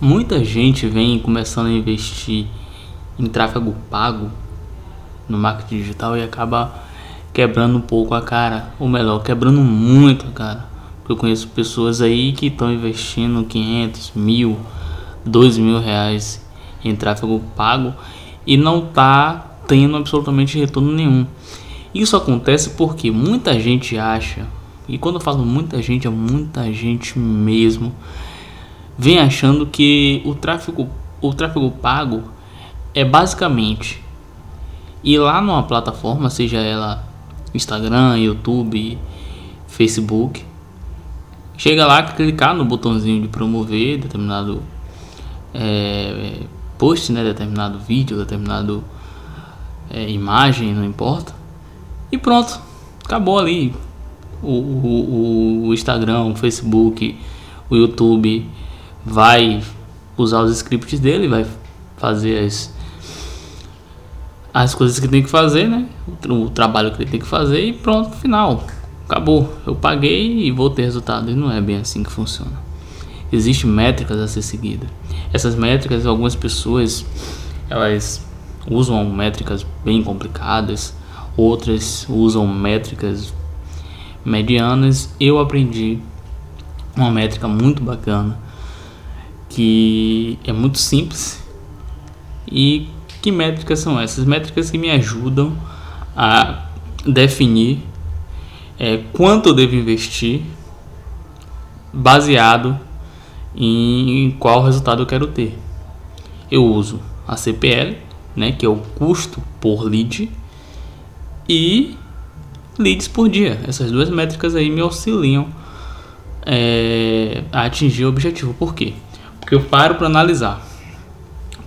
Muita gente vem começando a investir em tráfego pago no marketing digital e acaba quebrando um pouco a cara, ou melhor, quebrando muito a cara. Eu conheço pessoas aí que estão investindo 500, mil, dois mil reais em tráfego pago e não tá tendo absolutamente retorno nenhum. Isso acontece porque muita gente acha, e quando eu falo muita gente, é muita gente mesmo, vem achando que o tráfego, o tráfego pago é basicamente ir lá numa plataforma, seja ela Instagram, YouTube, Facebook, chega lá, clicar no botãozinho de promover determinado é, post, né, determinado vídeo, determinado é, imagem, não importa, e pronto, acabou ali. O, o, o Instagram, o Facebook, o YouTube vai usar os scripts dele, vai fazer as, as coisas que tem que fazer, né? O, o trabalho que ele tem que fazer e pronto, final. Acabou. Eu paguei e vou ter resultado. E não é bem assim que funciona. Existem métricas a ser seguidas. Essas métricas, algumas pessoas elas usam métricas bem complicadas, outras usam métricas medianas. Eu aprendi uma métrica muito bacana que é muito simples. E que métricas são essas? Métricas que me ajudam a definir é, quanto eu devo investir baseado em qual resultado eu quero ter. Eu uso a CPL, né, que é o custo por lead, e leads por dia. Essas duas métricas aí me auxiliam é, a atingir o objetivo. Por quê? Porque eu paro para analisar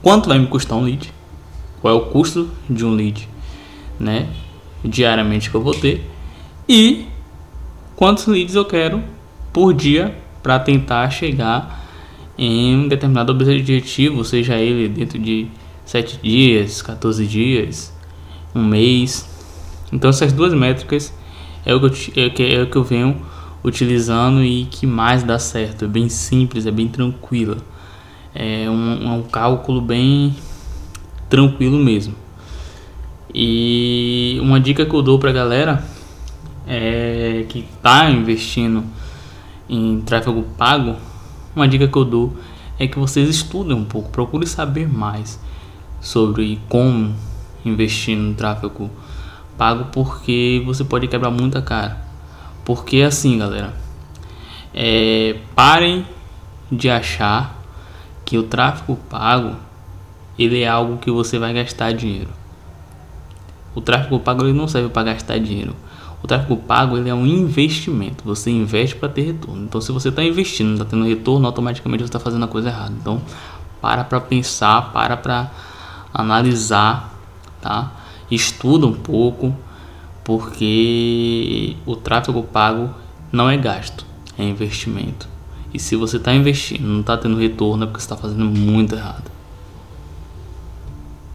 quanto vai me custar um lead, qual é o custo de um lead, né, diariamente que eu vou ter e quantos leads eu quero por dia para tentar chegar em um determinado objetivo, seja ele dentro de 7 dias, 14 dias, um mês. Então essas duas métricas é o que eu, é que, é o que eu venho utilizando e que mais dá certo. É bem simples, é bem tranquila é um, um cálculo bem tranquilo mesmo. E uma dica que eu dou pra galera é que tá investindo em tráfego pago, uma dica que eu dou é que vocês estudem um pouco, procurem saber mais sobre como investir no tráfego pago, porque você pode quebrar muita cara. Porque assim, galera, é, parem de achar que o tráfego pago ele é algo que você vai gastar dinheiro. O tráfego pago ele não serve para gastar dinheiro. O tráfego pago ele é um investimento. Você investe para ter retorno. Então, se você está investindo, não está tendo retorno, automaticamente você está fazendo a coisa errada. Então, para para pensar, para para analisar, tá? Estuda um pouco, porque o tráfego pago não é gasto, é investimento. E se você está investindo, não está tendo retorno, é porque você está fazendo muito errado.